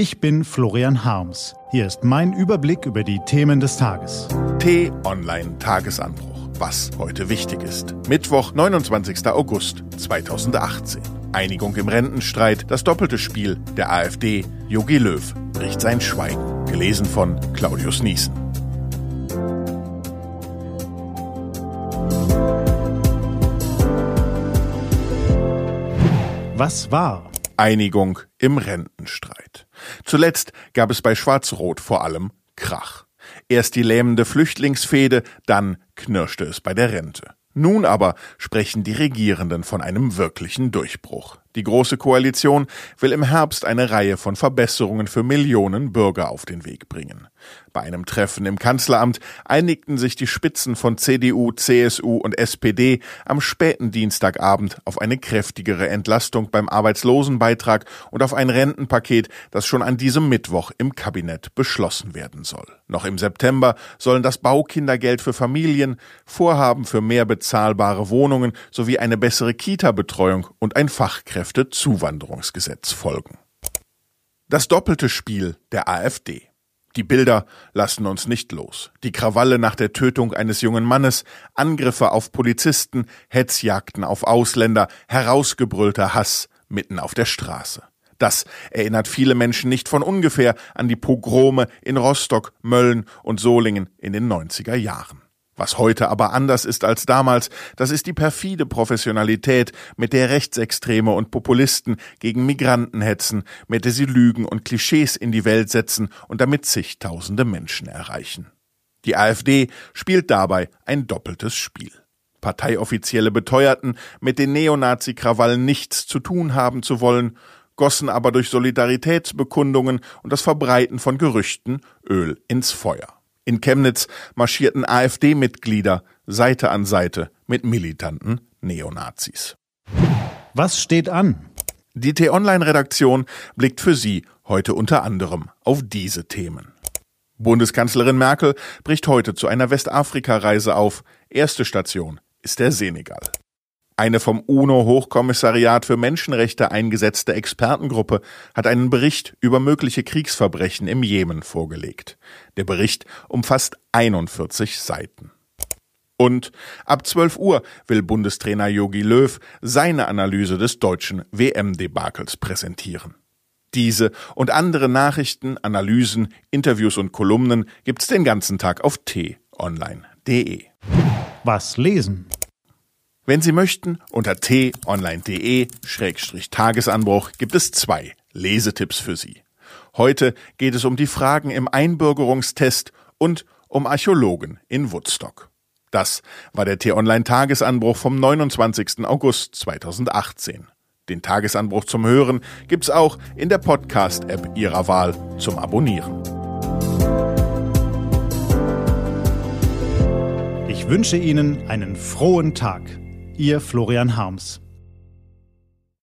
Ich bin Florian Harms. Hier ist mein Überblick über die Themen des Tages. T-Online Tagesanbruch. Was heute wichtig ist. Mittwoch, 29. August 2018. Einigung im Rentenstreit, das doppelte Spiel der AfD. Jogi Löw bricht sein Schweigen. Gelesen von Claudius Niesen. Was war? Einigung im Rentenstreit. Zuletzt gab es bei Schwarz-Rot vor allem Krach. Erst die lähmende Flüchtlingsfehde, dann knirschte es bei der Rente. Nun aber sprechen die Regierenden von einem wirklichen Durchbruch. Die Große Koalition will im Herbst eine Reihe von Verbesserungen für Millionen Bürger auf den Weg bringen. Bei einem Treffen im Kanzleramt einigten sich die Spitzen von CDU, CSU und SPD am späten Dienstagabend auf eine kräftigere Entlastung beim Arbeitslosenbeitrag und auf ein Rentenpaket, das schon an diesem Mittwoch im Kabinett beschlossen werden soll. Noch im September sollen das Baukindergeld für Familien, Vorhaben für mehr bezahlbare Wohnungen sowie eine bessere Kita-Betreuung und ein Fachkräftezuwanderungsgesetz folgen. Das doppelte Spiel der AfD. Die Bilder lassen uns nicht los. Die Krawalle nach der Tötung eines jungen Mannes, Angriffe auf Polizisten, Hetzjagden auf Ausländer, herausgebrüllter Hass mitten auf der Straße. Das erinnert viele Menschen nicht von ungefähr an die Pogrome in Rostock, Mölln und Solingen in den 90er Jahren. Was heute aber anders ist als damals, das ist die perfide Professionalität, mit der Rechtsextreme und Populisten gegen Migranten hetzen, mit der sie Lügen und Klischees in die Welt setzen und damit zigtausende Menschen erreichen. Die AfD spielt dabei ein doppeltes Spiel. Parteioffizielle beteuerten, mit den Neonazi-Krawallen nichts zu tun haben zu wollen, gossen aber durch Solidaritätsbekundungen und das Verbreiten von Gerüchten Öl ins Feuer. In Chemnitz marschierten AfD-Mitglieder Seite an Seite mit militanten Neonazis. Was steht an? Die T-Online-Redaktion blickt für Sie heute unter anderem auf diese Themen. Bundeskanzlerin Merkel bricht heute zu einer Westafrika-Reise auf. Erste Station ist der Senegal. Eine vom UNO-Hochkommissariat für Menschenrechte eingesetzte Expertengruppe hat einen Bericht über mögliche Kriegsverbrechen im Jemen vorgelegt. Der Bericht umfasst 41 Seiten. Und ab 12 Uhr will Bundestrainer Jogi Löw seine Analyse des deutschen WM-Debakels präsentieren. Diese und andere Nachrichten, Analysen, Interviews und Kolumnen gibt's den ganzen Tag auf t-online.de. Was lesen? Wenn Sie möchten, unter t-online.de-tagesanbruch gibt es zwei Lesetipps für Sie. Heute geht es um die Fragen im Einbürgerungstest und um Archäologen in Woodstock. Das war der T-Online-Tagesanbruch vom 29. August 2018. Den Tagesanbruch zum Hören gibt's auch in der Podcast-App Ihrer Wahl zum Abonnieren. Ich wünsche Ihnen einen frohen Tag. Ihr Florian Harms.